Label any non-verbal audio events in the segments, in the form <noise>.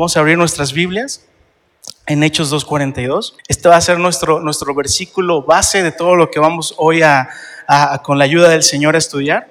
Vamos a abrir nuestras Biblias en Hechos 2.42. Este va a ser nuestro, nuestro versículo base de todo lo que vamos hoy a, con la ayuda del Señor a estudiar.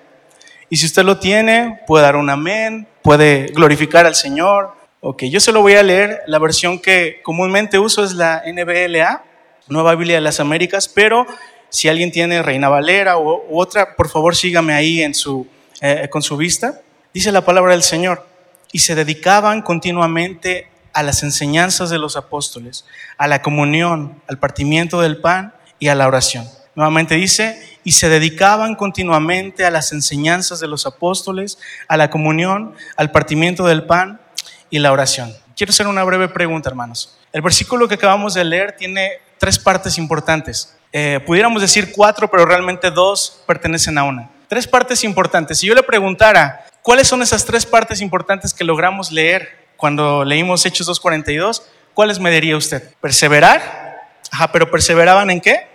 Y si usted lo tiene, puede dar un amén, puede glorificar al Señor. Ok, yo se lo voy a leer. La versión que comúnmente uso es la NBLA, Nueva Biblia de las Américas, pero si alguien tiene Reina Valera u, otra, por favor sígame ahí en su, eh, con su vista. Dice la palabra del Señor. Y se dedicaban continuamente a las enseñanzas de los apóstoles, a la comunión, al partimiento del pan y a la oración. Nuevamente dice, y se dedicaban continuamente a las enseñanzas de los apóstoles, a la comunión, al partimiento del pan y la oración. Quiero hacer una breve pregunta, hermanos. El versículo que acabamos de leer tiene tres partes importantes. Eh, pudiéramos decir cuatro, pero realmente dos pertenecen a una. Tres partes importantes. Si yo le preguntara, ¿cuáles son esas tres partes importantes que logramos leer cuando leímos Hechos 2.42? ¿Cuáles me diría usted? ¿Perseverar? Ajá, pero ¿perseveraban en qué?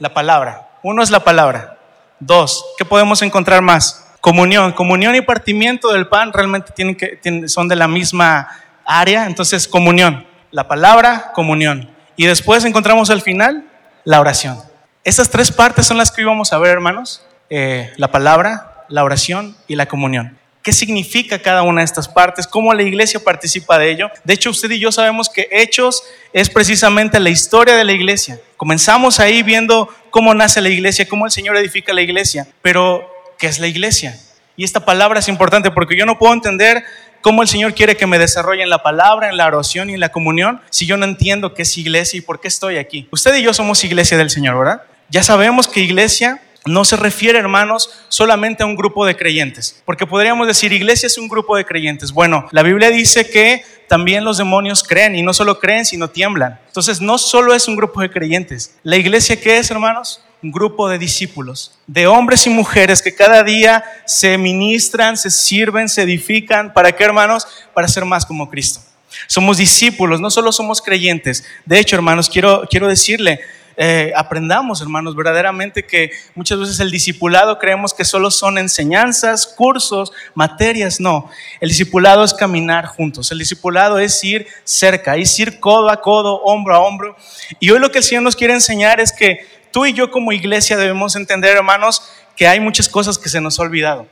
La palabra. Uno es la palabra. Dos, ¿qué podemos encontrar más? Comunión. Comunión y partimiento del pan realmente tienen que, son de la misma área. Entonces, comunión. La palabra, comunión. Y después encontramos al final la oración. Estas tres partes son las que íbamos a ver, hermanos. Eh, la palabra, la oración y la comunión. ¿Qué significa cada una de estas partes? ¿Cómo la iglesia participa de ello? De hecho, usted y yo sabemos que Hechos es precisamente la historia de la iglesia. Comenzamos ahí viendo cómo nace la iglesia, cómo el Señor edifica la iglesia. Pero, ¿qué es la iglesia? Y esta palabra es importante porque yo no puedo entender cómo el Señor quiere que me desarrolle en la palabra, en la oración y en la comunión si yo no entiendo qué es iglesia y por qué estoy aquí. Usted y yo somos iglesia del Señor, ¿verdad? Ya sabemos que iglesia no se refiere, hermanos, solamente a un grupo de creyentes, porque podríamos decir, iglesia es un grupo de creyentes. Bueno, la Biblia dice que también los demonios creen y no solo creen, sino tiemblan. Entonces, no solo es un grupo de creyentes. La iglesia, ¿qué es, hermanos? Un grupo de discípulos, de hombres y mujeres que cada día se ministran, se sirven, se edifican. ¿Para qué, hermanos? Para ser más como Cristo. Somos discípulos, no solo somos creyentes. De hecho, hermanos, quiero, quiero decirle, eh, aprendamos, hermanos, verdaderamente que muchas veces el discipulado creemos que solo son enseñanzas, cursos, materias. No, el discipulado es caminar juntos. El discipulado es ir cerca, es ir codo a codo, hombro a hombro. Y hoy lo que el Señor nos quiere enseñar es que tú y yo como iglesia debemos entender, hermanos, que hay muchas cosas que se nos ha olvidado.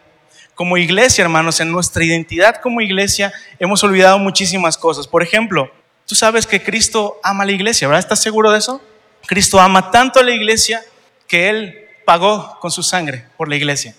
Como iglesia, hermanos, en nuestra identidad como iglesia hemos olvidado muchísimas cosas. Por ejemplo, tú sabes que Cristo ama a la iglesia, ¿verdad? ¿Estás seguro de eso? Cristo ama tanto a la iglesia que Él pagó con su sangre por la iglesia.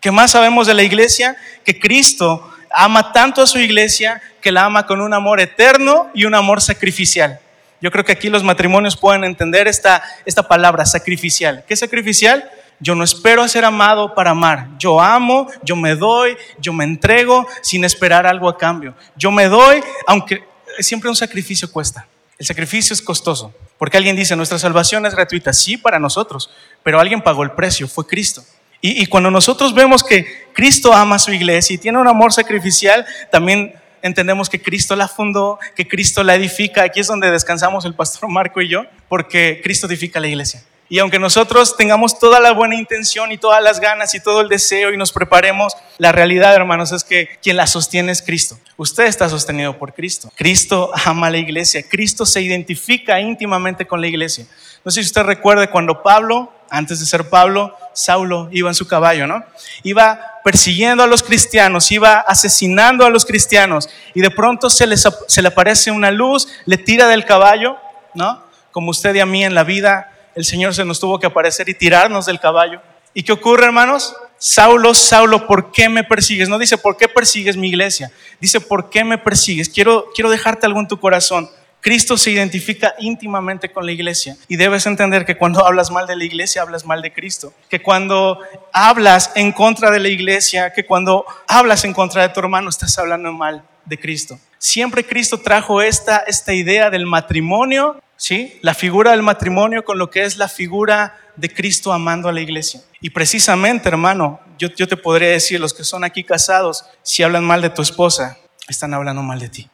¿Qué más sabemos de la iglesia? Que Cristo ama tanto a su iglesia que la ama con un amor eterno y un amor sacrificial. Yo creo que aquí los matrimonios pueden entender esta, esta palabra, sacrificial. ¿Qué es sacrificial? Yo no espero ser amado para amar. Yo amo, yo me doy, yo me entrego sin esperar algo a cambio. Yo me doy, aunque siempre un sacrificio cuesta. El sacrificio es costoso, porque alguien dice, nuestra salvación es gratuita, sí para nosotros, pero alguien pagó el precio, fue Cristo. Y, cuando nosotros vemos que Cristo ama a su iglesia y tiene un amor sacrificial, también entendemos que Cristo la fundó, que Cristo la edifica. Aquí es donde descansamos el pastor Marco y yo, porque Cristo edifica la iglesia. Y aunque nosotros tengamos toda la buena intención y todas las ganas y todo el deseo y nos preparemos, la realidad, hermanos, es que quien la sostiene es Cristo. Usted está sostenido por Cristo. Cristo ama a la iglesia. Cristo se identifica íntimamente con la iglesia. No sé si usted recuerda cuando Pablo, antes de ser Pablo, Saulo iba en su caballo, ¿no? Iba persiguiendo a los cristianos, iba asesinando a los cristianos y de pronto se, se le aparece una luz, le tira del caballo, ¿no? Como usted y a mí en la vida el Señor se nos tuvo que aparecer y tirarnos del caballo. ¿Y qué ocurre, hermanos? Saulo, Saulo, ¿por qué me persigues? No dice, ¿por qué persigues mi iglesia? Dice, ¿por qué me persigues? Quiero, quiero dejarte algo en tu corazón. Cristo se identifica íntimamente con la iglesia y debes entender que cuando hablas mal de la iglesia, hablas mal de Cristo. Que cuando hablas en contra de la iglesia, que cuando hablas en contra de tu hermano, estás hablando mal de Cristo. Siempre Cristo trajo esta, esta idea del matrimonio ¿sí? La figura del matrimonio con lo que es la figura de Cristo amando a la iglesia. Y precisamente, hermano, yo, te podría decir, los que son aquí casados, si hablan mal de tu esposa, están hablando mal de ti.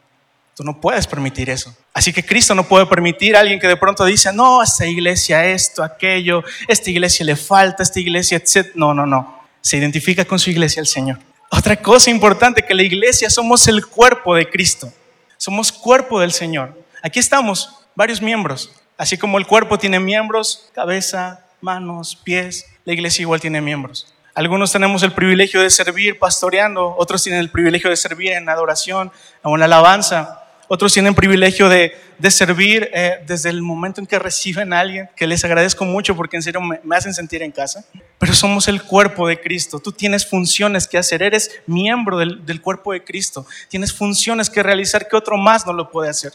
Tú no puedes permitir eso. Así que Cristo no puede permitir a alguien que de pronto dice, no, esta iglesia esto, aquello, esta iglesia le falta, esta iglesia, etc. No, no, no. Se identifica con su iglesia el Señor. Otra cosa importante, que la iglesia somos el cuerpo de Cristo. Somos cuerpo del Señor. Aquí estamos, varios miembros. Así como el cuerpo tiene miembros, cabeza, manos, pies, la iglesia igual tiene miembros. Algunos tenemos el privilegio de servir pastoreando, otros tienen el privilegio de servir en adoración o en alabanza. Otros tienen privilegio de, servir eh, desde el momento en que reciben a alguien, que les agradezco mucho porque en serio me, hacen sentir en casa. Pero somos el cuerpo de Cristo. Tú tienes funciones que hacer, eres miembro del, del cuerpo de Cristo. Tienes funciones que realizar que otro más no lo puede hacer.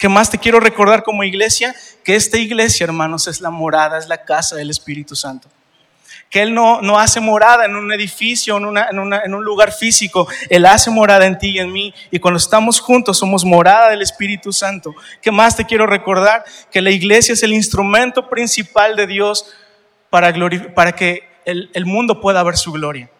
¿Qué más te quiero recordar como iglesia? Que esta iglesia, hermanos, es la morada, es la casa del Espíritu Santo que Él no, no hace morada en un edificio, en, una, en, un lugar físico. Él hace morada en ti y en mí. Y cuando estamos juntos somos morada del Espíritu Santo. ¿Qué más te quiero recordar? Que la iglesia es el instrumento principal de Dios para, para que el, el mundo pueda ver su gloria.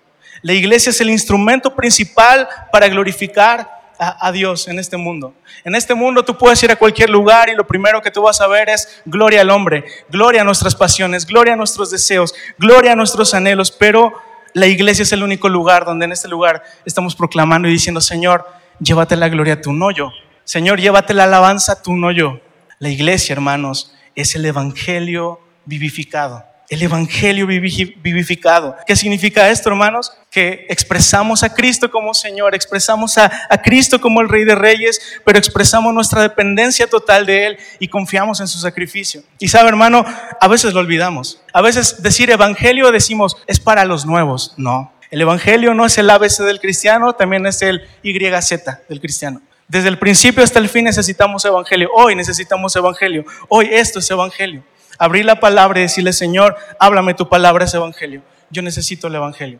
La iglesia es el instrumento principal para glorificar a, Dios en este mundo. En este mundo tú puedes ir a cualquier lugar y lo primero que tú vas a ver es gloria al hombre, gloria a nuestras pasiones, gloria a nuestros deseos, gloria a nuestros anhelos, pero la iglesia es el único lugar donde en este lugar estamos proclamando y diciendo, Señor, llévate la gloria a tu no yo. Señor, llévate la alabanza a tu no yo. La iglesia, hermanos, es el evangelio vivificado el Evangelio vivificado. ¿Qué significa esto, hermanos? Que expresamos a Cristo como Señor, expresamos a, Cristo como el Rey de Reyes, pero expresamos nuestra dependencia total de Él y confiamos en su sacrificio. Y sabe, hermano, a veces lo olvidamos. A veces decir Evangelio decimos, es para los nuevos. No. El Evangelio no es el ABC del cristiano, también es el YZ del cristiano. Desde el principio hasta el fin necesitamos Evangelio. Hoy necesitamos Evangelio. Hoy esto es Evangelio abrir la palabra y decirle, Señor, háblame tu palabra, es evangelio. Yo necesito el evangelio.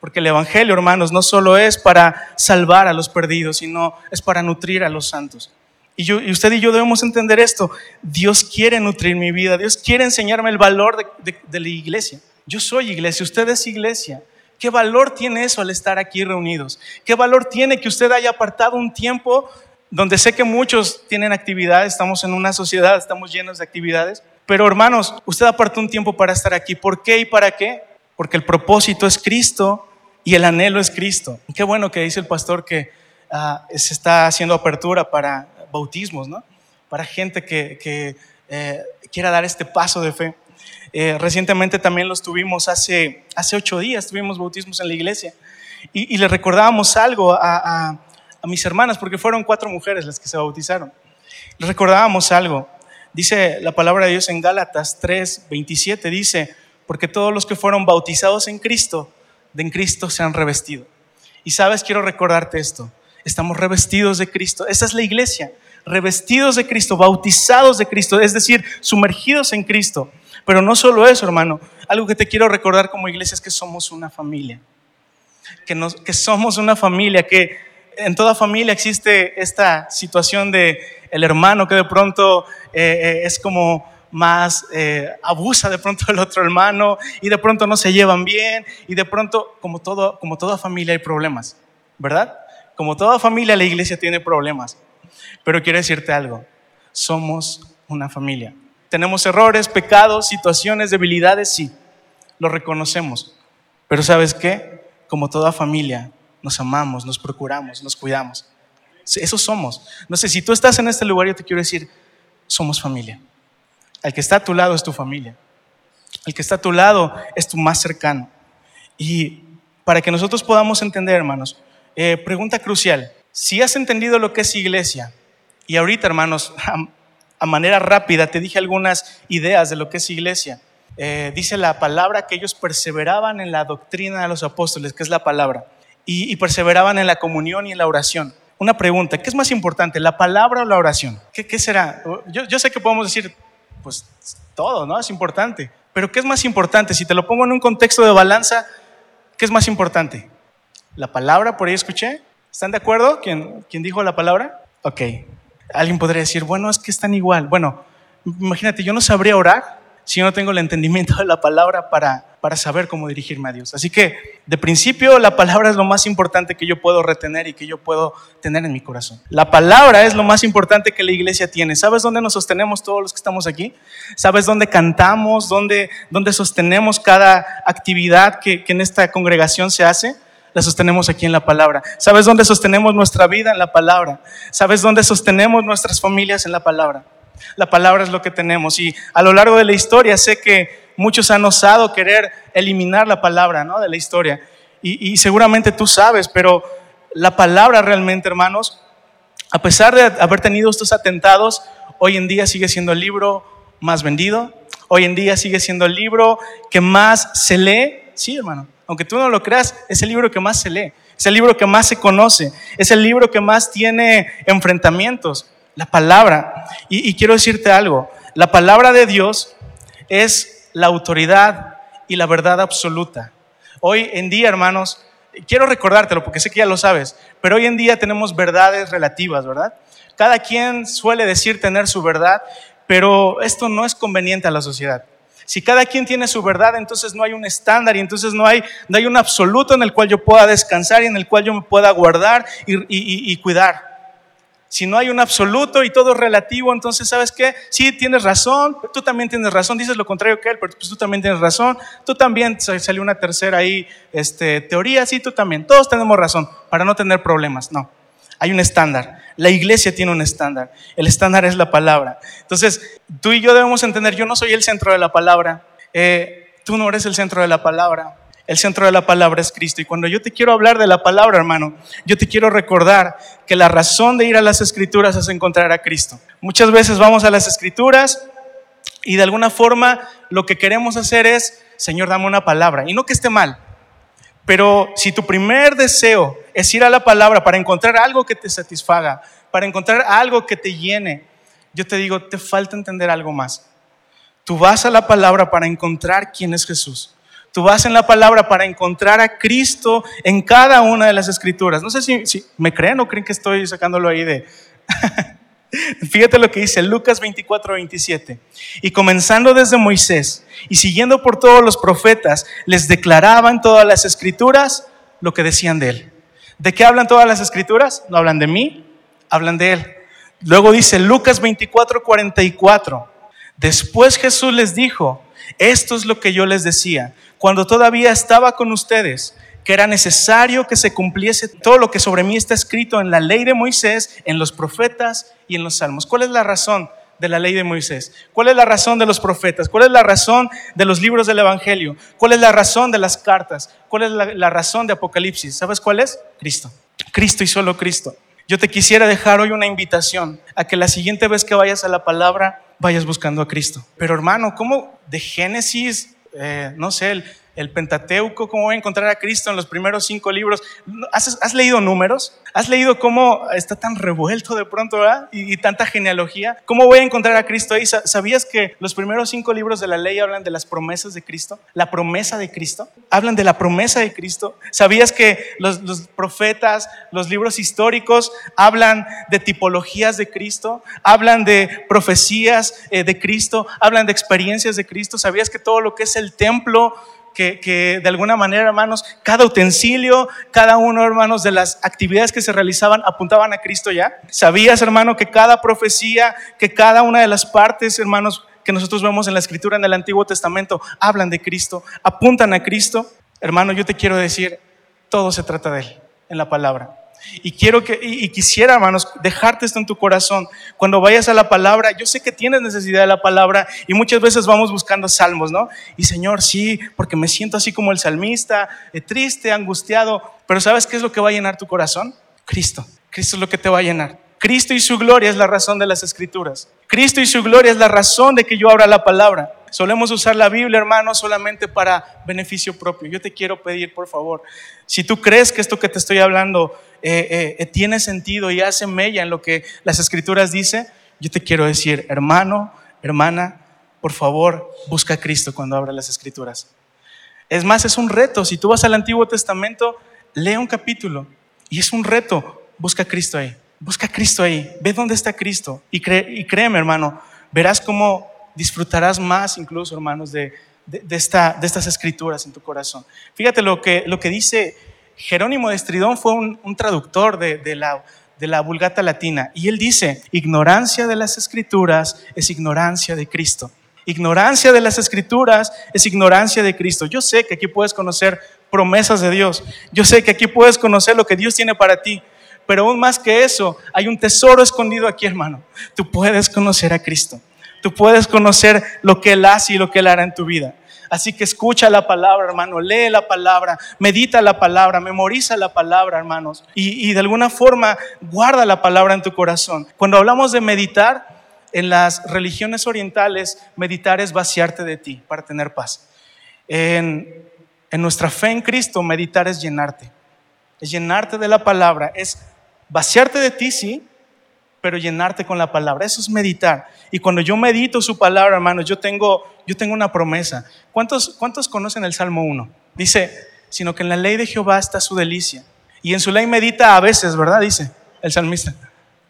Porque el evangelio, hermanos, no solo es para salvar a los perdidos, sino es para nutrir a los santos. Y, yo, y usted y yo debemos entender esto. Dios quiere nutrir mi vida. Dios quiere enseñarme el valor de, de la iglesia. Yo soy iglesia, usted es iglesia. ¿Qué valor tiene eso al estar aquí reunidos? ¿Qué valor tiene que usted haya apartado un tiempo donde sé que muchos tienen actividades, estamos en una sociedad, estamos llenos de actividades, pero hermanos, usted apartó un tiempo para estar aquí. ¿Por qué y para qué? Porque el propósito es Cristo y el anhelo es Cristo. Qué bueno que dice el pastor que ah, se está haciendo apertura para bautismos, ¿no? Para gente que, eh, quiera dar este paso de fe. Eh, recientemente también los tuvimos hace, hace ocho días, tuvimos bautismos en la iglesia. Y, le recordábamos algo a, a mis hermanas, porque fueron cuatro mujeres las que se bautizaron. Les recordábamos algo. Dice la palabra de Dios en Gálatas 3, 27, dice, porque todos los que fueron bautizados en Cristo, de en Cristo se han revestido. Y sabes, quiero recordarte esto, estamos revestidos de Cristo, esa es la iglesia, revestidos de Cristo, bautizados de Cristo, es decir, sumergidos en Cristo. Pero no solo eso, hermano, algo que te quiero recordar como iglesia es que somos una familia, que, que somos una familia, que en toda familia existe esta situación de el hermano que de pronto eh, eh, es como más eh, abusa de pronto del otro hermano y de pronto no se llevan bien y de pronto como, todo, como toda familia hay problemas, ¿verdad? Como toda familia la iglesia tiene problemas. Pero quiero decirte algo, somos una familia. Tenemos errores, pecados, situaciones, debilidades, sí, lo reconocemos. Pero ¿sabes qué? Como toda familia, nos amamos, nos procuramos, nos cuidamos. Eso somos. No sé, si tú estás en este lugar, yo te quiero decir, somos familia. El que está a tu lado es tu familia. El que está a tu lado es tu más cercano. Y para que nosotros podamos entender, hermanos, eh, pregunta crucial. Si has entendido lo que es iglesia, y ahorita, hermanos, <laughs> a, manera rápida te dije algunas ideas de lo que es iglesia. Eh, dice la palabra que ellos perseveraban en la doctrina de los apóstoles, que es la palabra, y, perseveraban en la comunión y en la oración una pregunta, ¿qué es más importante, la palabra o la oración? ¿Qué, será? Yo, sé que podemos decir, pues todo, ¿no? Es importante. Pero ¿qué es más importante? Si te lo pongo en un contexto de balanza, ¿qué es más importante? ¿La palabra? Por ahí escuché. ¿Están de acuerdo? ¿Quién, quién dijo la palabra? Ok. Alguien podría decir, bueno, es que están igual. Bueno, imagínate, yo no sabría orar si yo no tengo el entendimiento de la palabra para, para saber cómo dirigirme a Dios. Así que, de principio, la palabra es lo más importante que yo puedo retener y que yo puedo tener en mi corazón. La palabra es lo más importante que la iglesia tiene. ¿Sabes dónde nos sostenemos todos los que estamos aquí? ¿Sabes dónde cantamos? ¿Dónde, dónde sostenemos cada actividad que, que en esta congregación se hace? La sostenemos aquí en la palabra. ¿Sabes dónde sostenemos nuestra vida? En la palabra. ¿Sabes dónde sostenemos nuestras familias? En la palabra. La palabra es lo que tenemos. Y a lo largo de la historia sé que muchos han osado querer eliminar la palabra ¿no? de la historia. Y, y seguramente tú sabes, pero la palabra realmente, hermanos, a pesar de haber tenido estos atentados, hoy en día sigue siendo el libro más vendido, hoy en día sigue siendo el libro que más se lee. Sí, hermano, aunque tú no lo creas, es el libro que más se lee, es el libro que más se conoce, es el libro que más tiene enfrentamientos, la palabra. Y, quiero decirte algo, la palabra de Dios es la autoridad y la verdad absoluta. Hoy en día, hermanos, quiero recordártelo porque sé que ya lo sabes, pero hoy en día tenemos verdades relativas, ¿verdad? Cada quien suele decir tener su verdad, pero esto no es conveniente a la sociedad. Si cada quien tiene su verdad, entonces no hay un estándar y entonces no hay, no hay un absoluto en el cual yo pueda descansar y en el cual yo me pueda guardar y, cuidar. Si no hay un absoluto y todo relativo, entonces, ¿sabes qué? Sí, tienes razón, tú también tienes razón, dices lo contrario que él, pero pues tú también tienes razón, tú también, salió una tercera ahí, este, teoría, sí, tú también, todos tenemos razón, para no tener problemas, no. Hay un estándar. La iglesia tiene un estándar. El estándar es la palabra. Entonces, tú y yo debemos entender, yo no soy el centro de la palabra. Eh, tú no eres el centro de la palabra. El centro de la palabra es Cristo. Y cuando yo te quiero hablar de la palabra, hermano, yo te quiero recordar que la razón de ir a las escrituras es encontrar a Cristo. Muchas veces vamos a las escrituras y de alguna forma lo que queremos hacer es, Señor, dame una palabra. Y no que esté mal, pero si tu primer deseo es ir a la palabra para encontrar algo que te satisfaga, para encontrar algo que te llene, yo te digo, te falta entender algo más. Tú vas a la palabra para encontrar quién es Jesús. Tú vas en la palabra para encontrar a Cristo en cada una de las escrituras. No sé si, me creen o creen que estoy sacándolo ahí de... <laughs> Fíjate lo que dice Lucas 24, 27. Y comenzando desde Moisés y siguiendo por todos los profetas, les declaraban todas las escrituras lo que decían de él. ¿De qué hablan todas las escrituras? No hablan de mí, hablan de él. Luego dice Lucas 24, 44. Después Jesús les dijo, esto es lo que yo les decía, cuando todavía estaba con ustedes que era necesario que se cumpliese todo lo que sobre mí está escrito en la ley de Moisés, en los profetas y en los salmos. ¿Cuál es la razón de la ley de Moisés? ¿Cuál es la razón de los profetas? ¿Cuál es la razón de los libros del Evangelio? ¿Cuál es la razón de las cartas? ¿Cuál es la, razón de Apocalipsis? ¿Sabes cuál es? Cristo. Cristo y solo Cristo. Yo te quisiera dejar hoy una invitación a que la siguiente vez que vayas a la palabra vayas buscando a Cristo. Pero hermano, ¿cómo de Génesis, eh, no sé, el, el Pentateuco, cómo voy a encontrar a Cristo en los primeros cinco libros. ¿Has, leído números? ¿Has leído cómo está tan revuelto de pronto ¿verdad? Y, tanta genealogía? ¿Cómo voy a encontrar a Cristo ahí? ¿Sabías que los primeros cinco libros de la ley hablan de las promesas de Cristo? La promesa de Cristo. Hablan de la promesa de Cristo. ¿Sabías que los, profetas, los libros históricos hablan de tipologías de Cristo? Hablan de profecías eh, de Cristo, hablan de experiencias de Cristo. ¿Sabías que todo lo que es el templo que, de alguna manera, hermanos, cada utensilio, cada uno, hermanos, de las actividades que se realizaban apuntaban a Cristo ya. ¿Sabías, hermano, que cada profecía, que cada una de las partes, hermanos, que nosotros vemos en la escritura en el Antiguo Testamento, hablan de Cristo, apuntan a Cristo? Hermano, yo te quiero decir, todo se trata de Él en la palabra. Y quiero que, y, quisiera, hermanos, dejarte esto en tu corazón. Cuando vayas a la palabra, yo sé que tienes necesidad de la palabra y muchas veces vamos buscando salmos, ¿no? Y Señor, sí, porque me siento así como el salmista, eh, triste, angustiado. Pero ¿sabes qué es lo que va a llenar tu corazón? Cristo. Cristo es lo que te va a llenar. Cristo y su gloria es la razón de las escrituras. Cristo y su gloria es la razón de que yo abra la palabra. Solemos usar la Biblia, hermano, solamente para beneficio propio. Yo te quiero pedir, por favor, si tú crees que esto que te estoy hablando eh, eh, tiene sentido y hace mella en lo que las escrituras dicen, yo te quiero decir, hermano, hermana, por favor, busca a Cristo cuando abra las escrituras. Es más, es un reto. Si tú vas al Antiguo Testamento, lee un capítulo y es un reto. Busca a Cristo ahí. Busca a Cristo ahí, ve dónde está Cristo y créeme, hermano, verás cómo disfrutarás más incluso, hermanos, de, de, esta, de estas escrituras en tu corazón. Fíjate lo que, lo que dice Jerónimo de Estridón, fue un, un traductor de, de, la, de la Vulgata Latina, y él dice, ignorancia de las escrituras es ignorancia de Cristo. Ignorancia de las escrituras es ignorancia de Cristo. Yo sé que aquí puedes conocer promesas de Dios. Yo sé que aquí puedes conocer lo que Dios tiene para ti. Pero aún más que eso, hay un tesoro escondido aquí, hermano. Tú puedes conocer a Cristo. Tú puedes conocer lo que Él hace y lo que Él hará en tu vida. Así que escucha la palabra, hermano, lee la palabra, medita la palabra, memoriza la palabra, hermanos. Y, y de alguna forma guarda la palabra en tu corazón. Cuando hablamos de meditar, en las religiones orientales, meditar es vaciarte de ti para tener paz. En, en nuestra fe en Cristo, meditar es llenarte. Es llenarte de la palabra, es vaciarte de ti, sí, pero llenarte con la palabra. Eso es meditar. Y cuando yo medito su palabra, hermanos, yo tengo, yo tengo una promesa. ¿Cuántos, ¿Cuántos conocen el Salmo 1? Dice, sino que en la ley de Jehová está su delicia. Y en su ley medita a veces, ¿verdad? Dice el salmista.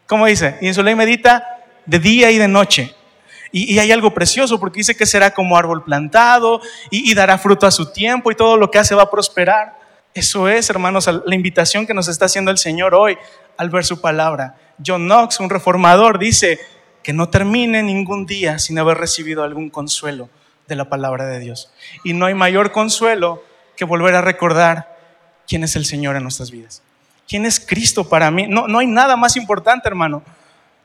¿Cómo dice? Y en su ley medita de día y de noche. Y, hay algo precioso porque dice que será como árbol plantado y, y dará fruto a su tiempo y todo lo que hace va a prosperar. Eso es, hermanos, la invitación que nos está haciendo el Señor hoy al ver su palabra. John Knox, un reformador, dice que no termine ningún día sin haber recibido algún consuelo de la palabra de Dios. Y no hay mayor consuelo que volver a recordar quién es el Señor en nuestras vidas. ¿Quién es Cristo para mí? No, no hay nada más importante, hermano.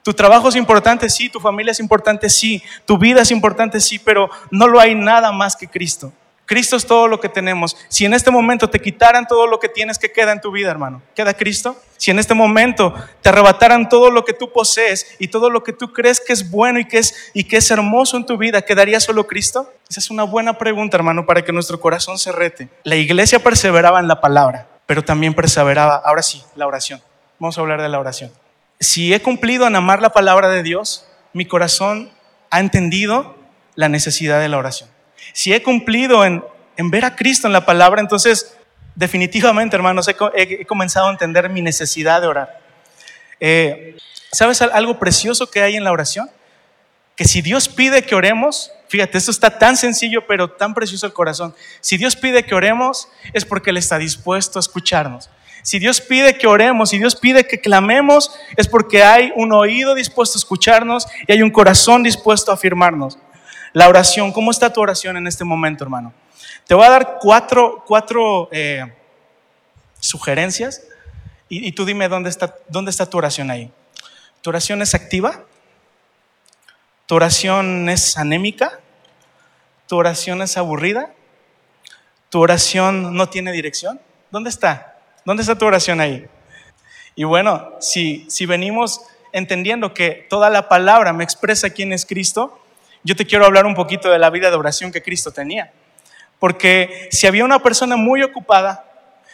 Tu trabajo es importante, sí, tu familia es importante, sí, tu vida es importante, sí, pero no lo hay nada más que Cristo. Cristo es todo lo que tenemos. Si en este momento te quitaran todo lo que tienes, ¿qué queda en tu vida, hermano? ¿Queda Cristo? Si en este momento te arrebataran todo lo que tú posees y todo lo que tú crees que es bueno y que es, y que es hermoso en tu vida, ¿quedaría solo Cristo? Esa es una buena pregunta, hermano, para que nuestro corazón se rete. La iglesia perseveraba en la palabra, pero también perseveraba, ahora sí, la oración. Vamos a hablar de la oración. Si he cumplido en amar la palabra de Dios, mi corazón ha entendido la necesidad de la oración si he cumplido en, ver a Cristo en la palabra, entonces definitivamente, hermanos, he, comenzado a entender mi necesidad de orar. Eh, ¿Sabes algo precioso que hay en la oración? Que si Dios pide que oremos, fíjate, esto está tan sencillo, pero tan precioso el corazón. Si Dios pide que oremos, es porque Él está dispuesto a escucharnos. Si Dios pide que oremos, si Dios pide que clamemos, es porque hay un oído dispuesto a escucharnos y hay un corazón dispuesto a afirmarnos. La oración, ¿cómo está tu oración en este momento, hermano? Te voy a dar cuatro, cuatro eh, sugerencias y, tú dime dónde está, dónde está tu oración ahí. ¿Tu oración es activa? ¿Tu oración es anémica? ¿Tu oración es aburrida? ¿Tu oración no tiene dirección? ¿Dónde está? ¿Dónde está tu oración ahí? Y bueno, si, si venimos entendiendo que toda la palabra me expresa quién es Cristo, yo te quiero hablar un poquito de la vida de oración que Cristo tenía. Porque si había una persona muy ocupada,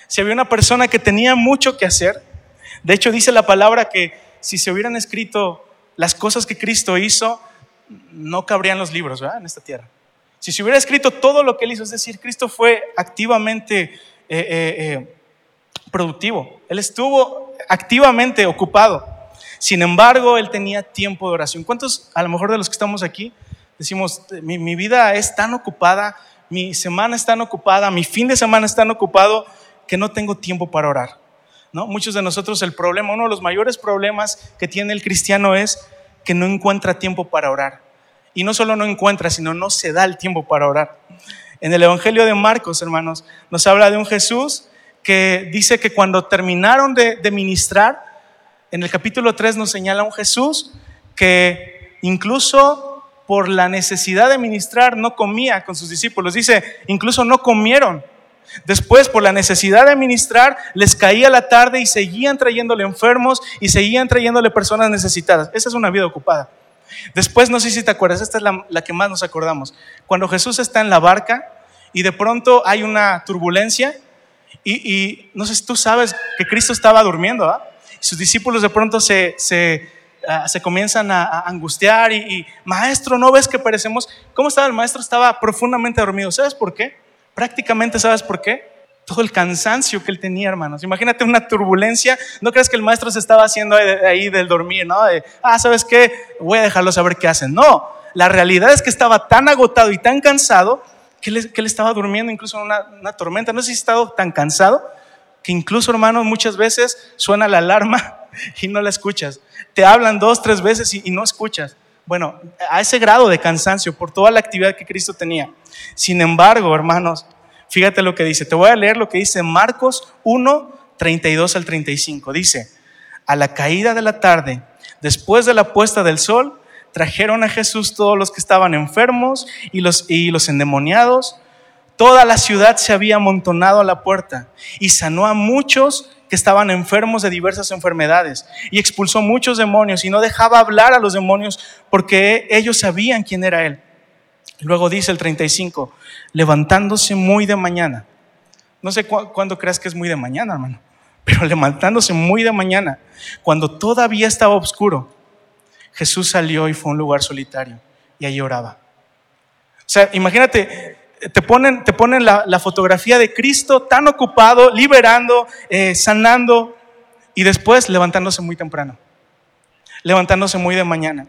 si había una persona que tenía mucho que hacer, de hecho dice la palabra que si se hubieran escrito las cosas que Cristo hizo, no cabrían los libros ¿verdad? en esta tierra. Si se hubiera escrito todo lo que él hizo, es decir, Cristo fue activamente eh, eh, eh, productivo, él estuvo activamente ocupado. Sin embargo, él tenía tiempo de oración. ¿Cuántos, a lo mejor de los que estamos aquí, Decimos, mi, vida es tan ocupada, mi semana es tan ocupada, mi fin de semana es tan ocupado que no tengo tiempo para orar. ¿no? Muchos de nosotros el problema, uno de los mayores problemas que tiene el cristiano es que no encuentra tiempo para orar. Y no solo no encuentra, sino no se da el tiempo para orar. En el Evangelio de Marcos, hermanos, nos habla de un Jesús que dice que cuando terminaron de, de ministrar, en el capítulo 3 nos señala un Jesús que incluso por la necesidad de ministrar, no comía con sus discípulos. Dice, incluso no comieron. Después, por la necesidad de ministrar, les caía la tarde y seguían trayéndole enfermos y seguían trayéndole personas necesitadas. Esa es una vida ocupada. Después, no sé si te acuerdas, esta es la, que más nos acordamos. Cuando Jesús está en la barca y de pronto hay una turbulencia y, no sé si tú sabes que Cristo estaba durmiendo, ¿ah? Sus discípulos de pronto se Ah, se comienzan a, angustiar y, maestro, ¿no ves que parecemos? ¿Cómo estaba el maestro? Estaba profundamente dormido. ¿Sabes por qué? Prácticamente, ¿sabes por qué? Todo el cansancio que él tenía, hermanos. Imagínate una turbulencia. No crees que el maestro se estaba haciendo ahí del dormir, ¿no? ah, ¿sabes qué? Voy a dejarlo saber qué hacen. No, la realidad es que estaba tan agotado y tan cansado que él, estaba durmiendo incluso en una, tormenta. No sé si estado tan cansado que incluso, hermanos, muchas veces suena la alarma <laughs> y no la escuchas. Te hablan dos, tres veces y, no escuchas. Bueno, a ese grado de cansancio por toda la actividad que Cristo tenía. Sin embargo, hermanos, Fíjate lo que dice. Te voy a leer lo que dice Marcos 1, 32 al 35. Dice, a la caída de la tarde, después de la puesta del sol, trajeron a Jesús todos los que estaban enfermos y los, y los endemoniados. Toda la ciudad se había amontonado a la puerta y sanó a muchos que estaban enfermos de diversas enfermedades y expulsó muchos demonios y no dejaba hablar a los demonios porque ellos sabían quién era Él. Luego dice el 35, levantándose muy de mañana. No sé cuándo creas que es muy de mañana, hermano, pero <laughs> levantándose muy de mañana, cuando todavía estaba oscuro, Jesús salió y fue a un lugar solitario y ahí oraba. O sea, imagínate, te ponen, te ponen la, fotografía de Cristo tan ocupado, liberando, eh, sanando y después levantándose muy temprano, levantándose muy de mañana.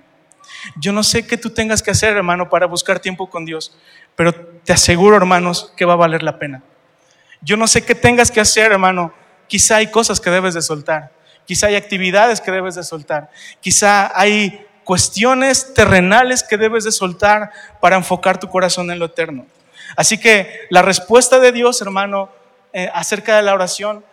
Yo no sé qué tú tengas que hacer, hermano, para buscar tiempo con Dios, pero te aseguro, hermanos, que va a valer la pena. Yo no sé qué tengas que hacer, hermano. Quizá hay cosas que debes de soltar. Quizá hay actividades que debes de soltar. Quizá hay cuestiones terrenales que debes de soltar para enfocar tu corazón en lo eterno. Así que la respuesta de Dios, hermano, eh, acerca de la oración,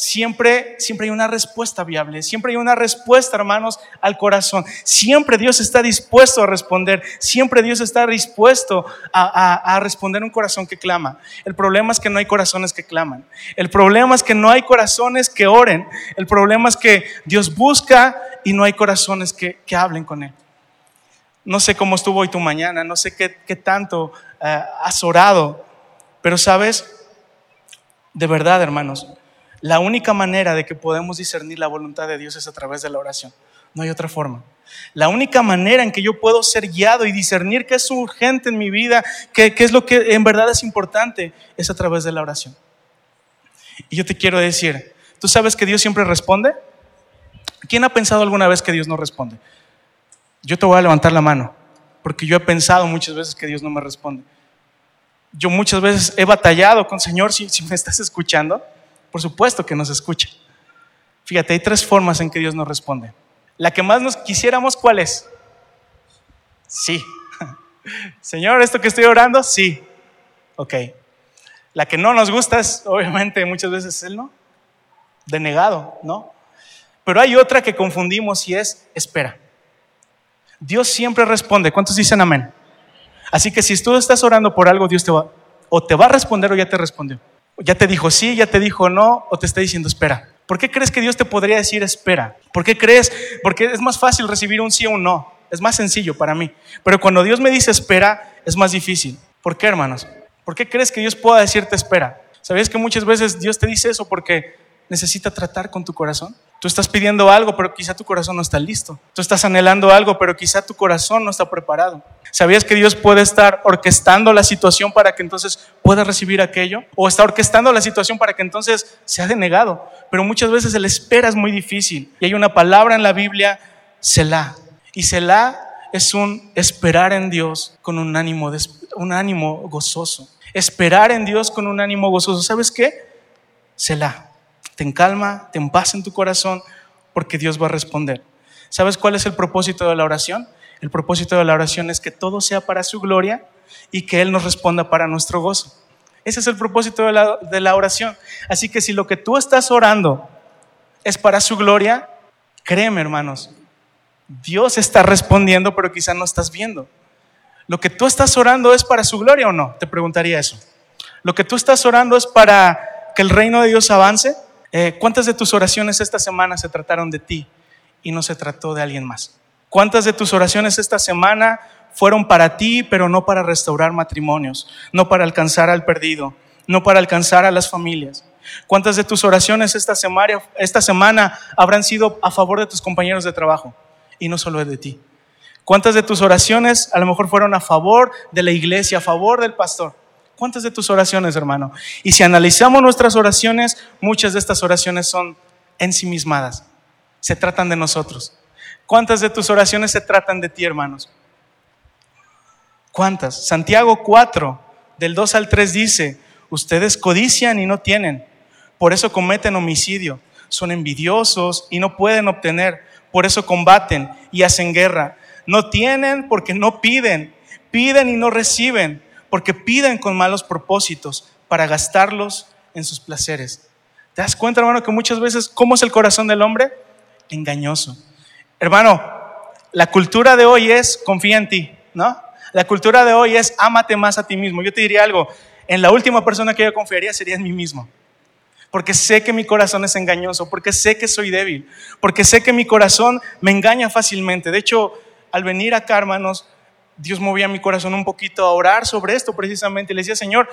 siempre, siempre hay una respuesta viable, siempre hay una respuesta, hermanos, al corazón. Siempre Dios está dispuesto a responder, siempre Dios está dispuesto a, a, responder un corazón que clama. El problema es que no hay corazones que claman. El problema es que no hay corazones que oren. El problema es que Dios busca y no hay corazones que, que hablen con Él. No sé cómo estuvo hoy tu mañana, no sé qué, qué tanto eh, has orado, pero sabes, de verdad, hermanos, la única manera de que podemos discernir la voluntad de Dios es a través de la oración. No hay otra forma. La única manera en que yo puedo ser guiado y discernir qué es urgente en mi vida, qué, qué es lo que en verdad es importante, es a través de la oración. Y yo te quiero decir, ¿tú sabes que Dios siempre responde? ¿Quién ha pensado alguna vez que Dios no responde? Yo te voy a levantar la mano, porque yo he pensado muchas veces que Dios no me responde. Yo muchas veces he batallado con Señor, si, me estás escuchando, por supuesto que nos escucha. Fíjate, hay tres formas en que Dios nos responde. La que más nos quisiéramos, ¿cuál es? Sí. <laughs> Señor, ¿esto que estoy orando? Sí. Ok. La que no nos gusta es, obviamente, muchas veces el no. Denegado, ¿no? Pero hay otra que confundimos y es espera. Dios siempre responde. ¿Cuántos dicen amén? Así que si tú estás orando por algo, Dios te va, o te va a responder o ya te respondió. Ya te dijo sí, ya te dijo no, o te está diciendo espera. ¿Por qué crees que Dios te podría decir espera? ¿Por qué crees? Porque es más fácil recibir un sí o un no. Es más sencillo para mí. Pero cuando Dios me dice espera, es más difícil. ¿Por qué, hermanos? ¿Por qué crees que Dios pueda decirte espera? ¿Sabías que muchas veces Dios te dice eso porque necesita tratar con tu corazón? Tú estás pidiendo algo, pero quizá tu corazón no está listo. Tú estás anhelando algo, pero quizá tu corazón no está preparado. ¿Sabías que Dios puede estar orquestando la situación para que entonces pueda recibir aquello? ¿O está orquestando la situación para que entonces sea denegado? Pero muchas veces el espera es muy difícil. Y hay una palabra en la Biblia, Selah. Y Selah es un esperar en Dios con un ánimo, un ánimo gozoso. Esperar en Dios con un ánimo gozoso. ¿Sabes qué? Selah ten calma, ten paz en tu corazón, porque Dios va a responder. ¿Sabes cuál es el propósito de la oración? El propósito de la oración es que todo sea para su gloria y que Él nos responda para nuestro gozo. Ese es el propósito de la, de la oración. Así que si lo que tú estás orando es para su gloria, créeme hermanos, Dios está respondiendo, pero quizá no estás viendo. ¿Lo que tú estás orando es para su gloria o no? Te preguntaría eso. ¿Lo que tú estás orando es para que el reino de Dios avance? Eh, ¿Cuántas de tus oraciones esta semana se trataron de ti y no se trató de alguien más? ¿Cuántas de tus oraciones esta semana fueron para ti, pero no para restaurar matrimonios, no para alcanzar al perdido, no para alcanzar a las familias? ¿Cuántas de tus oraciones esta semana, esta semana habrán sido a favor de tus compañeros de trabajo y no solo de ti? ¿Cuántas de tus oraciones a lo mejor fueron a favor de la iglesia, a favor del pastor? ¿Cuántas de tus oraciones, hermano? Y si analizamos nuestras oraciones, muchas de estas oraciones son ensimismadas. Se tratan de nosotros. ¿Cuántas de tus oraciones se tratan de ti, hermanos? ¿Cuántas? Santiago 4, del 2 al 3 dice, ustedes codician y no tienen, por eso cometen homicidio, son envidiosos y no pueden obtener, por eso combaten y hacen guerra. No tienen porque no piden, piden y no reciben porque piden con malos propósitos para gastarlos en sus placeres. ¿Te das cuenta, hermano, que muchas veces, ¿cómo es el corazón del hombre? Engañoso. Hermano, la cultura de hoy es confía en ti, ¿no? La cultura de hoy es ámate más a ti mismo. Yo te diría algo, en la última persona que yo confiaría sería en mí mismo. Porque sé que mi corazón es engañoso, porque sé que soy débil, porque sé que mi corazón me engaña fácilmente. De hecho, al venir acá, hermanos, Dios movía mi corazón un poquito a orar sobre esto precisamente. Le decía, Señor,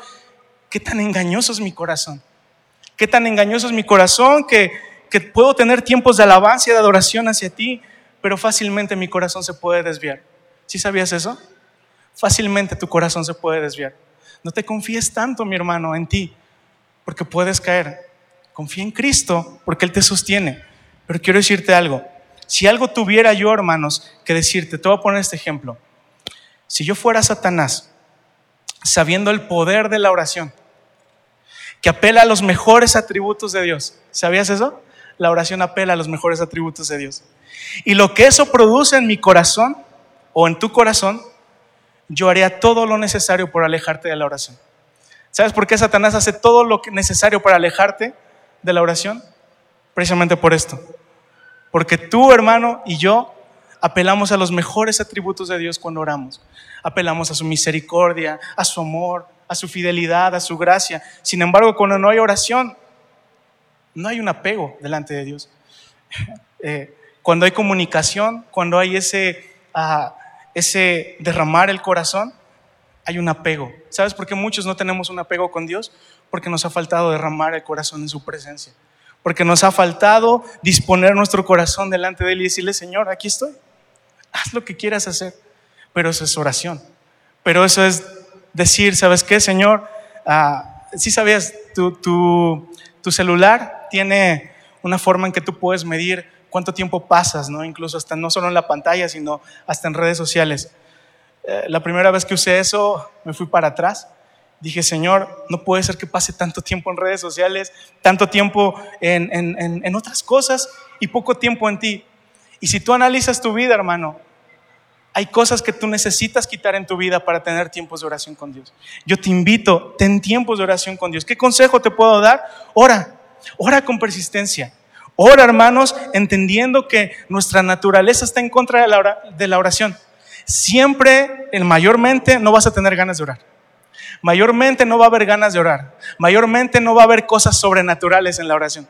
¿qué tan engañoso es mi corazón? ¿Qué tan engañoso es mi corazón que, puedo tener tiempos de alabanza y de adoración hacia ti, pero fácilmente mi corazón se puede desviar? ¿Sí sabías eso? Fácilmente tu corazón se puede desviar. No te confíes tanto, mi hermano, en ti, porque puedes caer. Confía en Cristo, porque Él te sostiene. Pero quiero decirte algo. Si algo tuviera yo, hermanos, que decirte, te voy a poner este ejemplo. Si yo fuera Satanás, sabiendo el poder de la oración, que apela a los mejores atributos de Dios, ¿sabías eso? La oración apela a los mejores atributos de Dios. Y lo que eso produce en mi corazón o en tu corazón, yo haría todo lo necesario por alejarte de la oración. ¿Sabes por qué Satanás hace todo lo necesario para alejarte de la oración? Precisamente por esto. Porque tú, hermano, y yo apelamos a los mejores atributos de Dios cuando oramos. Apelamos a su misericordia, a su amor, a su fidelidad, a su gracia. Sin embargo, cuando no hay oración, no hay un apego delante de Dios. <laughs> Eh, cuando hay comunicación, cuando hay ese, ah, ese derramar el corazón, hay un apego. ¿Sabes por qué muchos no tenemos un apego con Dios? Porque nos ha faltado derramar el corazón en su presencia. Porque nos ha faltado disponer nuestro corazón delante de Él y decirle, Señor, aquí estoy haz lo que quieras hacer. Pero eso es oración. Pero eso es decir, ¿sabes qué, Señor? Ah, si sabías, tu, tu, celular tiene una forma en que tú puedes medir cuánto tiempo pasas, ¿no? Incluso hasta no solo en la pantalla, sino hasta en redes sociales. Eh, la primera vez que usé eso, me fui para atrás. Dije, Señor, no puede ser que pase tanto tiempo en redes sociales, tanto tiempo en, en, en otras cosas y poco tiempo en ti. Y si tú analizas tu vida, hermano, hay cosas que tú necesitas quitar en tu vida para tener tiempos de oración con Dios. Yo te invito, ten tiempos de oración con Dios. ¿Qué consejo te puedo dar? Ora, ora con persistencia. Ora, hermanos, entendiendo que nuestra naturaleza está en contra de la oración. Siempre, en mayormente, no vas a tener ganas de orar. Mayormente no va a haber ganas de orar. Mayormente no va a haber cosas sobrenaturales en la oración.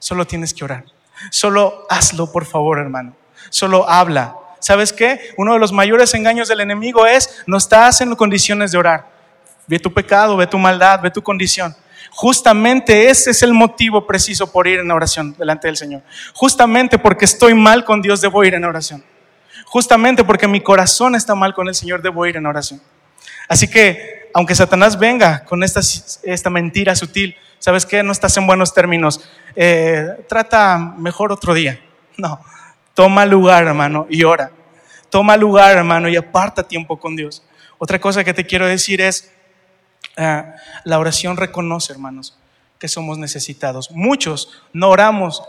Solo tienes que orar. Solo hazlo, por favor, hermano. Solo habla. ¿Sabes qué? Uno de los mayores engaños del enemigo es no estás en condiciones de orar. Ve tu pecado, ve tu maldad, ve tu condición. Justamente ese es el motivo preciso por ir en oración delante del Señor. Justamente porque estoy mal con Dios debo ir en oración. Justamente porque mi corazón está mal con el Señor debo ir en oración. Así que, aunque Satanás venga con esta, esta mentira sutil, ¿sabes qué? No estás en buenos términos. Eh, trata mejor otro día. No, Toma lugar, hermano, y ora. Toma lugar, hermano, y aparta tiempo con Dios. Otra cosa que te quiero decir es, ah, la oración reconoce, hermanos, que somos necesitados. Muchos no oramos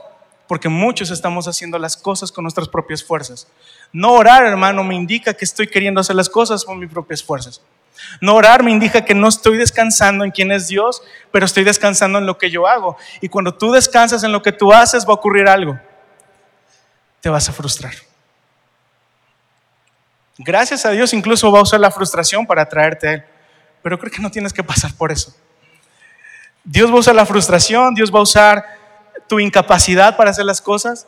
porque muchos estamos haciendo las cosas con nuestras propias fuerzas. No orar, hermano, me indica que estoy queriendo hacer las cosas con mis propias fuerzas. No orar me indica que no estoy descansando en quién es Dios, pero estoy descansando en lo que yo hago. Y cuando tú descansas en lo que tú haces, va a ocurrir algo te vas a frustrar. Gracias a Dios incluso va a usar la frustración para traerte a Él, pero creo que no tienes que pasar por eso. Dios va a usar la frustración, Dios va a usar tu incapacidad para hacer las cosas,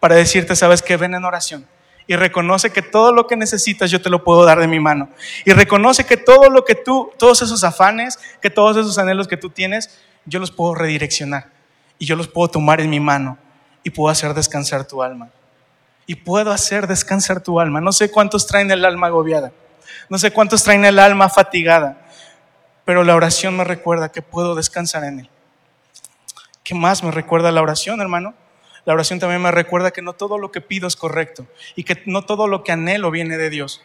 para decirte, sabes que ven en oración y reconoce que todo lo que necesitas yo te lo puedo dar de mi mano. Y reconoce que todo lo que tú, todos esos afanes, que todos esos anhelos que tú tienes, yo los puedo redireccionar y yo los puedo tomar en mi mano y puedo hacer descansar tu alma y puedo hacer descansar tu alma. No sé cuántos traen el alma agobiada, no sé cuántos traen el alma fatigada, pero la oración me recuerda que puedo descansar en Él. ¿Qué más me recuerda la oración, hermano? La oración también me recuerda que no todo lo que pido es correcto y que no todo lo que anhelo viene de Dios.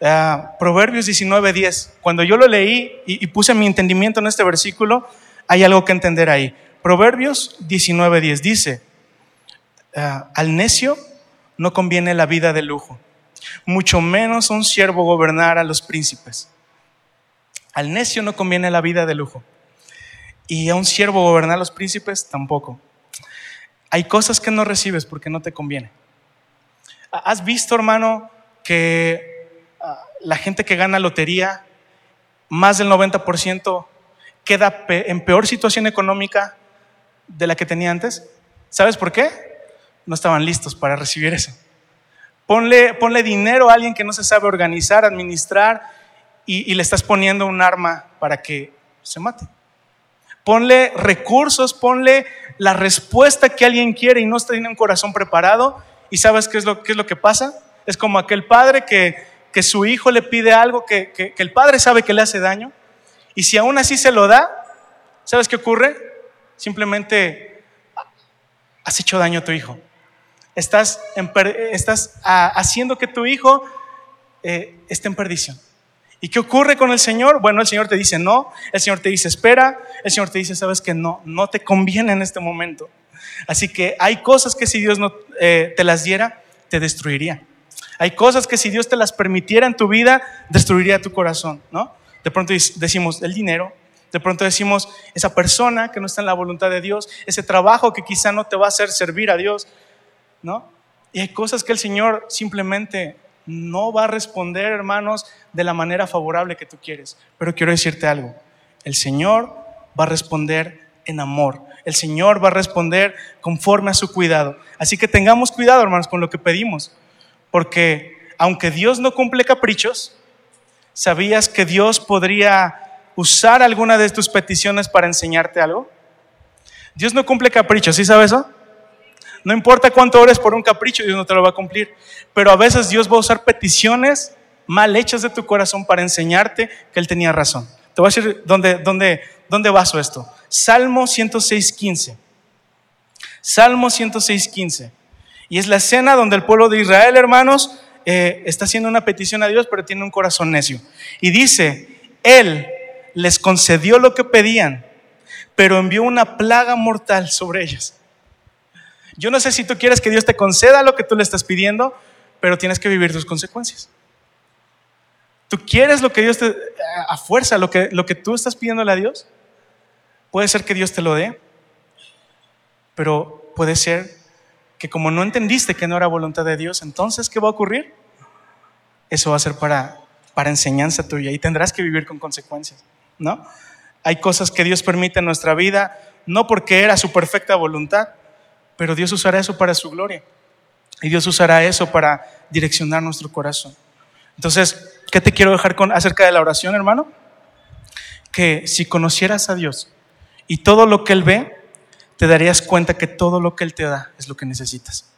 Uh, Proverbios 19:10, cuando yo lo leí y, puse mi entendimiento en este versículo, hay algo que entender ahí. Proverbios 19:10 dice, uh, al necio no conviene la vida de lujo, mucho menos un siervo gobernar a los príncipes. Al necio no conviene la vida de lujo. Y a un siervo gobernar los príncipes tampoco. Hay cosas que no recibes porque no te conviene. ¿Has visto, hermano, que ah, la gente que gana lotería, más del 90% queda en peor situación económica de la que tenía antes? ¿Sabes por qué? No estaban listos para recibir eso. Ponle, ponle dinero a alguien que no se sabe organizar, administrar, y, le estás poniendo un arma para que se mate. Ponle recursos, ponle la respuesta que alguien quiere y no está tiene un corazón preparado. ¿Y sabes qué es lo, qué es lo que pasa? Es como aquel padre que, que su hijo le pide algo que, que, que el padre sabe que le hace daño. Y si aún así se lo da, ¿sabes qué ocurre? Simplemente has hecho daño a tu hijo. Estás, estás ah, haciendo que tu hijo eh, esté en perdición. ¿Y qué ocurre con el Señor? Bueno, el Señor te dice no, el Señor te dice espera, el Señor te dice, sabes que no, no te conviene en este momento. Así que hay cosas que si Dios no eh, te las diera, te destruiría. Hay cosas que si Dios te las permitiera en tu vida, destruiría tu corazón, ¿no? De pronto decimos el dinero, de pronto decimos esa persona que no está en la voluntad de Dios, ese trabajo que quizá no te va a hacer servir a Dios, ¿no? Y hay cosas que el Señor simplemente no va a responder, hermanos, de la manera favorable que tú quieres. Pero quiero decirte algo, el Señor va a responder en amor. El Señor va a responder conforme a su cuidado. Así que tengamos cuidado, hermanos, con lo que pedimos. Porque aunque Dios no cumple caprichos, ¿sabías que Dios podría usar alguna de tus peticiones para enseñarte algo? Dios no cumple caprichos, ¿sí sabes eso? No importa cuánto ores por un capricho, Dios no te lo va a cumplir. Pero a veces Dios va a usar peticiones mal hechas de tu corazón para enseñarte que Él tenía razón. Te voy a decir dónde, dónde, dónde baso esto. Salmo 106.15. Salmo 106.15. Y es la escena donde el pueblo de Israel, hermanos, eh, está haciendo una petición a Dios, pero tiene un corazón necio. Y dice, Él les concedió lo que pedían, pero envió una plaga mortal sobre ellos. Yo no sé si tú quieres que Dios te conceda lo que tú le estás pidiendo, pero tienes que vivir tus consecuencias. ¿Tú quieres lo que Dios te, a fuerza, lo que, lo que tú estás pidiéndole a Dios? Puede ser que Dios te lo dé, pero puede ser que como no entendiste que no era voluntad de Dios, entonces, ¿qué va a ocurrir? Eso va a ser para, para enseñanza tuya y tendrás que vivir con consecuencias, ¿no? Hay cosas que Dios permite en nuestra vida, no porque era su perfecta voluntad, pero Dios usará eso para su gloria. Y Dios usará eso para direccionar nuestro corazón. Entonces, ¿qué te quiero dejar con, acerca de la oración, hermano? Que si conocieras a Dios y todo lo que Él ve, te darías cuenta que todo lo que Él te da es lo que necesitas.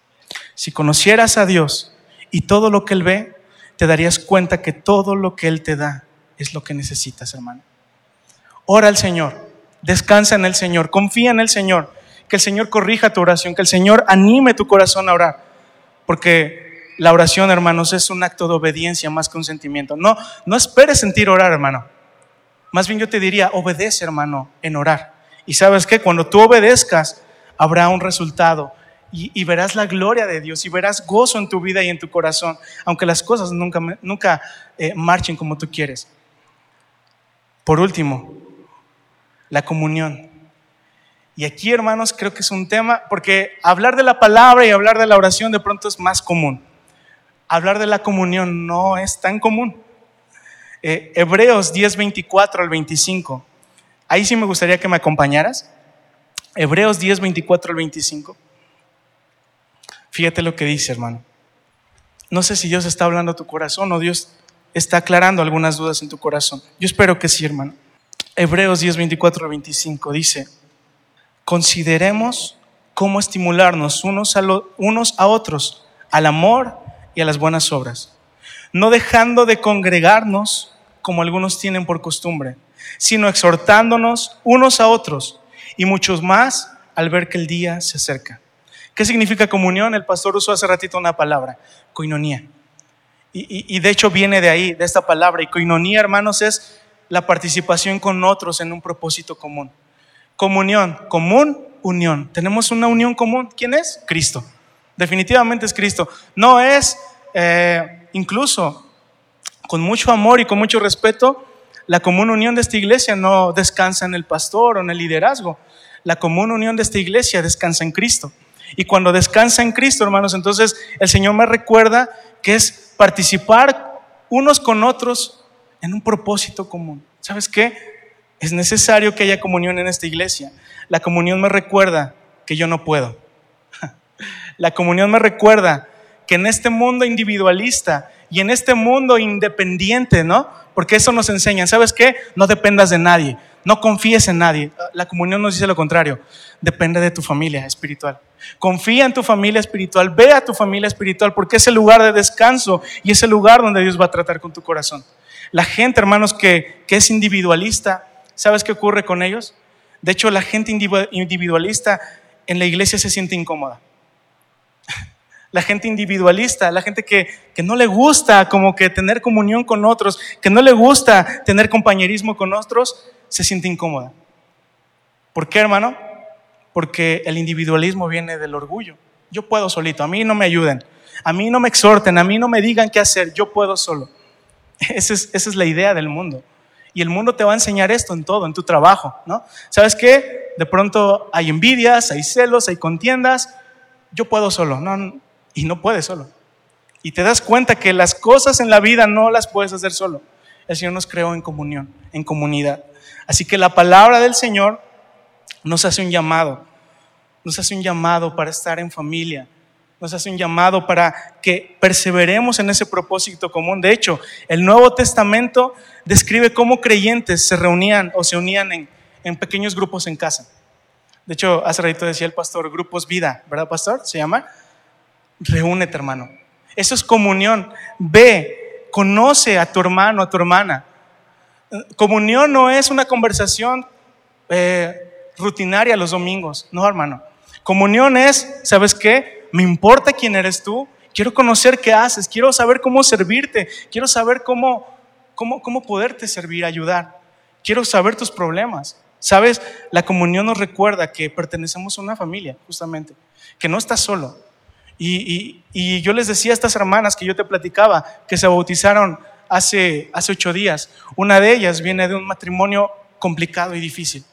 Si conocieras a Dios y todo lo que Él ve, te darías cuenta que todo lo que Él te da es lo que necesitas, hermano. Ora al Señor, descansa en el Señor, confía en el Señor que el Señor corrija tu oración, que el Señor anime tu corazón a orar. Porque la oración, hermanos, es un acto de obediencia más que un sentimiento. No, no esperes sentir orar, hermano. Más bien yo te diría, obedece, hermano, en orar. Y sabes que cuando tú obedezcas, habrá un resultado y, verás la gloria de Dios y verás gozo en tu vida y en tu corazón, aunque las cosas nunca, nunca eh, marchen como tú quieres. Por último, la comunión. Y aquí, hermanos, creo que es un tema, porque hablar de la palabra y hablar de la oración de pronto es más común. Hablar de la comunión no es tan común. Eh, Hebreos 10, 24 al 25. Ahí sí me gustaría que me acompañaras. Hebreos 10, 24 al 25. Fíjate lo que dice, hermano. No sé si Dios está hablando a tu corazón o Dios está aclarando algunas dudas en tu corazón. Yo espero que sí, hermano. Hebreos 10, 24 al 25 dice consideremos cómo estimularnos unos a, unos a otros al amor y a las buenas obras, no dejando de congregarnos como algunos tienen por costumbre, sino exhortándonos unos a otros y muchos más al ver que el día se acerca. ¿Qué significa comunión? El pastor usó hace ratito una palabra, coinonía. Y, y, de hecho viene de ahí, de esta palabra. Y coinonía, hermanos, es la participación con otros en un propósito común. Comunión, común, unión. Tenemos una unión común. ¿Quién es? Cristo. Definitivamente es Cristo. No es, eh, incluso, con mucho amor y con mucho respeto, la común unión de esta iglesia no descansa en el pastor o en el liderazgo. La común unión de esta iglesia descansa en Cristo. Y cuando descansa en Cristo, hermanos, entonces el Señor me recuerda que es participar unos con otros en un propósito común. ¿Sabes qué? Es necesario que haya comunión en esta iglesia. La comunión me recuerda que yo no puedo. <laughs> La comunión me recuerda que en este mundo individualista y en este mundo independiente, ¿no? Porque eso nos enseña, ¿sabes qué? No dependas de nadie, no confíes en nadie. La comunión nos dice lo contrario, depende de tu familia espiritual. Confía en tu familia espiritual, ve a tu familia espiritual porque es el lugar de descanso y es el lugar donde Dios va a tratar con tu corazón. La gente, hermanos, que, que es individualista, ¿sabes qué ocurre con ellos? De hecho, la gente individualista en la iglesia se siente incómoda <laughs> la gente individualista, la gente que, no le gusta como que tener comunión con otros, que no le gusta tener compañerismo con otros, se siente incómoda. ¿Por qué, hermano? Porque el individualismo viene del orgullo. Yo puedo solito, a mí no me ayuden, a mí no me exhorten, a mí no me digan qué hacer, yo puedo solo. <laughs> Esa es, esa es la idea del mundo. Y el mundo te va a enseñar esto en todo, en tu trabajo, ¿no? ¿Sabes qué? De pronto hay envidias, hay celos, hay contiendas. Yo puedo solo. No, y no puedes solo. Y te das cuenta que las cosas en la vida no las puedes hacer solo. El Señor nos creó en comunión, en comunidad. Así que la palabra del Señor nos hace un llamado. Nos hace un llamado para estar en familia. Nos hace un llamado para que perseveremos en ese propósito común. De hecho, el Nuevo Testamento describe cómo creyentes se reunían o se unían en, en pequeños grupos en casa. De hecho, hace ratito decía el pastor, grupos vida, ¿verdad, pastor? Se llama reúnete, hermano. Eso es comunión. Ve, conoce a tu hermano, a tu hermana. Comunión no es una conversación eh, rutinaria los domingos, no, hermano. Comunión es, ¿sabes qué? Me importa quién eres tú. Quiero conocer qué haces. Quiero saber cómo servirte. Quiero saber cómo, cómo, cómo poderte servir, ayudar. Quiero saber tus problemas. ¿Sabes? La comunión nos recuerda que pertenecemos a una familia, justamente. Que no estás solo y, yo les decía a estas hermanas que yo te platicaba, que se bautizaron hace, hace ocho días, una de ellas viene de un matrimonio complicado y difícil.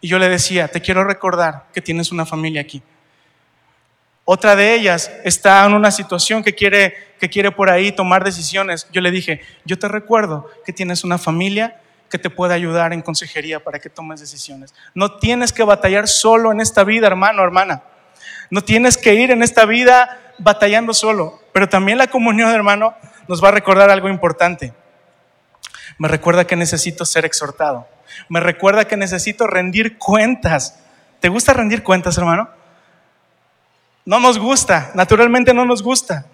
Y yo le decía, te quiero recordar que tienes una familia aquí. Otra de ellas está en una situación que quiere, que quiere por ahí tomar decisiones. Yo le dije, yo te recuerdo que tienes una familia que te puede ayudar en consejería para que tomes decisiones. No tienes que batallar solo en esta vida, hermano, hermana. No tienes que ir en esta vida batallando solo, pero también la comunión, hermano, nos va a recordar algo importante. Me recuerda que necesito ser exhortado. Me recuerda que necesito rendir cuentas. ¿Te gusta rendir cuentas, hermano? No nos gusta, naturalmente no nos gusta.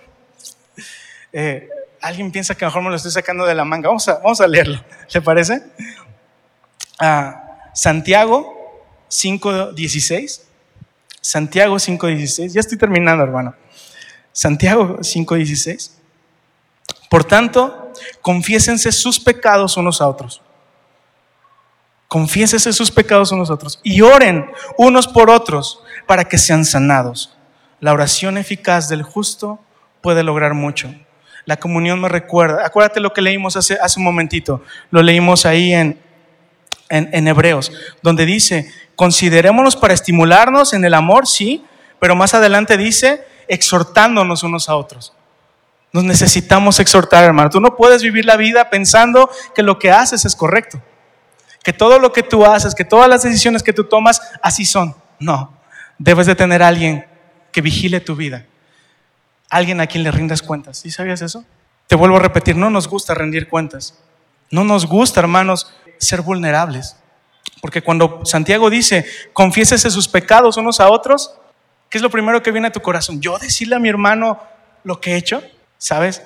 Eh, alguien piensa que mejor me lo estoy sacando de la manga. Vamos a, vamos a leerlo, ¿le parece? Ah, Santiago 5.16 Santiago 5.16. Ya estoy terminando, hermano. Santiago 5.16. Por tanto, confiésense sus pecados unos a otros. Confiésense sus pecados unos a otros y oren unos por otros para que sean sanados. La oración eficaz del justo puede lograr mucho. La comunión me recuerda, acuérdate lo que leímos hace, hace un momentito, lo leímos ahí en, en Hebreos, donde dice Considerémonos para estimularnos en el amor, sí, pero más adelante dice, exhortándonos unos a otros. Nos necesitamos exhortar, hermano. Tú no puedes vivir la vida pensando que lo que haces es correcto. Que todo lo que tú haces, que todas las decisiones que tú tomas, así son. No. Debes de tener a alguien que vigile tu vida. Alguien a quien le rindas cuentas. ¿Sí sabías eso? Te vuelvo a repetir, no nos gusta rendir cuentas. No nos gusta, hermanos, ser vulnerables. Porque cuando Santiago dice, confiésese sus pecados unos a otros, ¿qué es lo primero que viene a tu corazón? Yo decirle a mi hermano lo que he hecho, ¿sabes?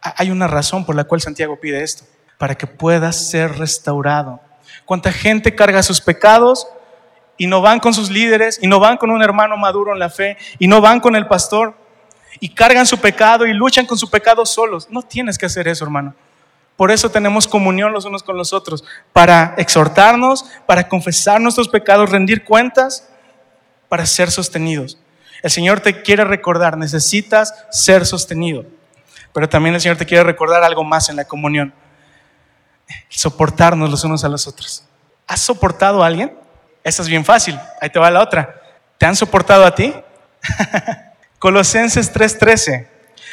Hay una razón por la cual Santiago pide esto, para que puedas ser restaurado. ¿Cuánta gente carga sus pecados y no van con sus líderes y no van con un hermano maduro en la fe y no van con el pastor y cargan su pecado y luchan con su pecado solos? No tienes que hacer eso, hermano. Por eso tenemos comunión los unos con los otros, para exhortarnos, para confesar nuestros pecados, rendir cuentas, para ser sostenidos. El Señor te quiere recordar, necesitas ser sostenido. Pero también el Señor te quiere recordar algo más en la comunión. soportarnos los unos a los otros. ¿Has soportado a alguien? Esa es bien fácil. Ahí te va la otra. ¿Te han soportado a ti? <laughs> Colosenses 3:13.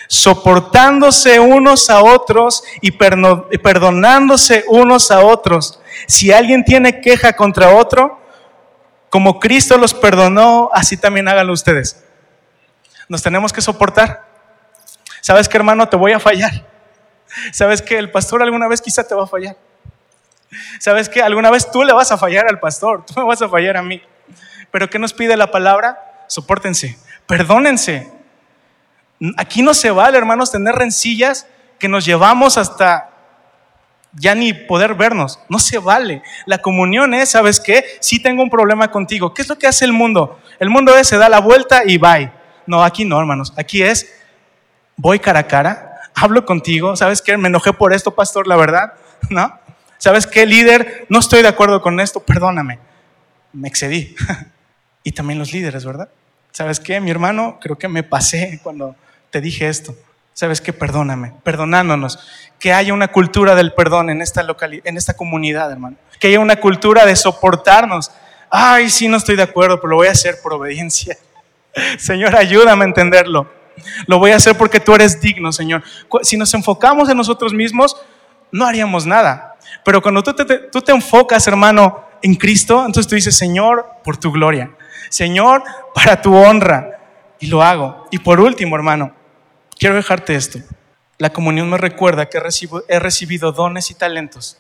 Soportándose unos a otros y perdonándose unos a otros. Si alguien tiene queja contra otro, como Cristo los perdonó, así también háganlo ustedes. Nos tenemos que soportar. ¿Sabes qué, hermano? Te voy a fallar. <laughs> ¿Sabes que el pastor alguna vez quizá te va a fallar? ¿Sabes que alguna vez tú le vas a fallar al pastor? Tú me vas a fallar a mí. Pero ¿qué nos pide la palabra? Sopórtense, perdónense. Aquí no se vale, hermanos, tener rencillas que nos llevamos hasta ya ni poder vernos. No se vale. La comunión es, ¿sabes qué? Si tengo un problema contigo. ¿Qué es lo que hace el mundo? El mundo es, se da la vuelta y bye. No, aquí no, hermanos. Aquí es, voy cara a cara, hablo contigo. ¿Sabes qué? Me enojé por esto, pastor, la verdad. <laughs> ¿No? ¿Sabes qué, líder? No estoy de acuerdo con esto, perdóname. Me excedí. <laughs> y también los líderes, ¿verdad? ¿Sabes qué, mi hermano? Creo que me pasé cuando te dije esto. ¿Sabes qué? Perdóname, perdonándonos. Que haya una cultura del perdón en esta, en esta comunidad, hermano. Que haya una cultura de soportarnos. Ay, sí, no estoy de acuerdo, pero lo voy a hacer por obediencia. <laughs> Señor, ayúdame a entenderlo. Lo voy a hacer porque tú eres digno, Señor. Si nos enfocamos en nosotros mismos, no haríamos nada. Pero cuando tú te, enfocas, hermano, en Cristo, entonces tú dices, Señor, por tu gloria. Señor, para tu honra. Y lo hago. Y por último, hermano, quiero dejarte esto. La comunión me recuerda que he recibido dones y talentos,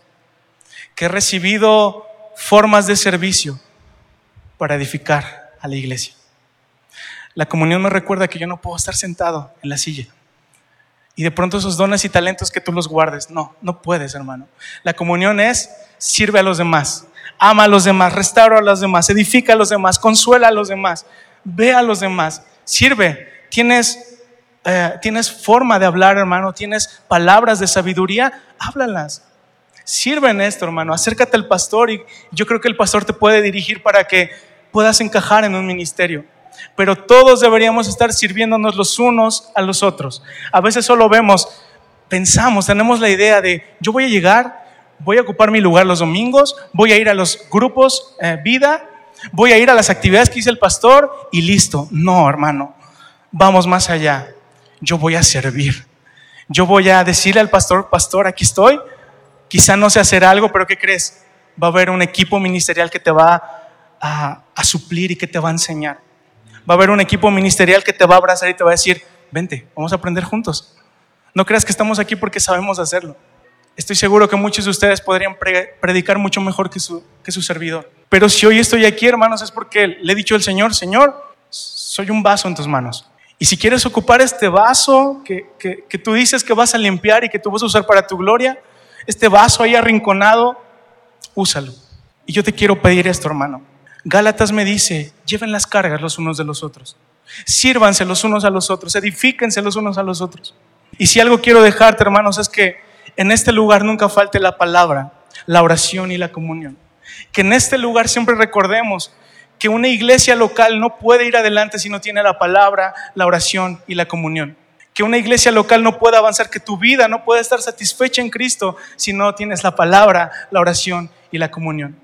que he recibido formas de servicio para edificar a la iglesia. La comunión me recuerda que yo no puedo estar sentado en la silla. Y de pronto esos dones y talentos que tú los guardes. No, no puedes, hermano. La comunión es sirve a los demás, ama a los demás, restaura a los demás, edifica a los demás, consuela a los demás, ve a los demás, sirve. Tienes, eh, tienes forma de hablar, hermano, tienes palabras de sabiduría, háblalas. Sirve en esto, hermano. Acércate al pastor y yo creo que el pastor te puede dirigir para que puedas encajar en un ministerio pero todos deberíamos estar sirviéndonos los unos a los otros. A veces solo vemos, pensamos, tenemos la idea de, yo voy a llegar, voy a ocupar mi lugar los domingos, voy a ir a los grupos eh, vida, voy a ir a las actividades que dice el pastor y listo. No, hermano, vamos más allá. Yo voy a servir. Yo voy a decirle al pastor, pastor, aquí estoy. Quizá no sé hacer algo, pero ¿qué crees? Va a haber un equipo ministerial que te va a suplir y que te va a enseñar va a haber un equipo ministerial que te va a abrazar y te va a decir, vente, vamos a aprender juntos. No creas que estamos aquí porque sabemos hacerlo. Estoy seguro que muchos de ustedes podrían predicar mucho mejor que su, que su servidor. Pero si hoy estoy aquí, hermanos, es porque le he dicho al Señor, Señor, soy un vaso en tus manos. Y si quieres ocupar este vaso que, que, que tú dices que vas a limpiar y que tú vas a usar para tu gloria, este vaso ahí arrinconado, úsalo. Y yo te quiero pedir esto, hermano Gálatas me dice, lleven las cargas los unos de los otros, sírvanse los unos a los otros, edifíquense los unos a los otros. Y si algo quiero dejarte, hermanos, es que en este lugar nunca falte la palabra, la oración y la comunión. Que en este lugar siempre recordemos que una iglesia local no puede ir adelante si no tiene la palabra, la oración y la comunión. Que una iglesia local no puede avanzar, que tu vida no puede estar satisfecha en Cristo si no tienes la palabra, la oración y la comunión.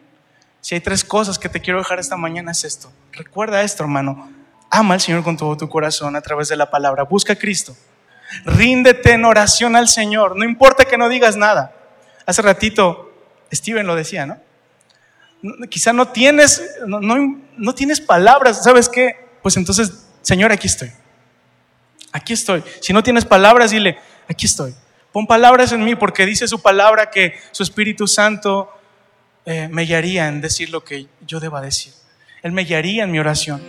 Si hay tres cosas que te quiero dejar esta mañana es esto. Recuerda esto, hermano. Ama al Señor con todo tu corazón a través de la palabra. Busca a Cristo. Ríndete en oración al Señor. No importa que no digas nada. Hace ratito Steven lo decía, ¿no? Quizá no tienes, no, no tienes palabras. ¿Sabes qué? Pues entonces, Señor, aquí estoy. Aquí estoy. Si no tienes palabras, dile, aquí estoy. Pon palabras en mí porque dice su palabra que su Espíritu Santo eh, me guiaría en decir lo que yo deba decir. Él me guiaría en mi oración.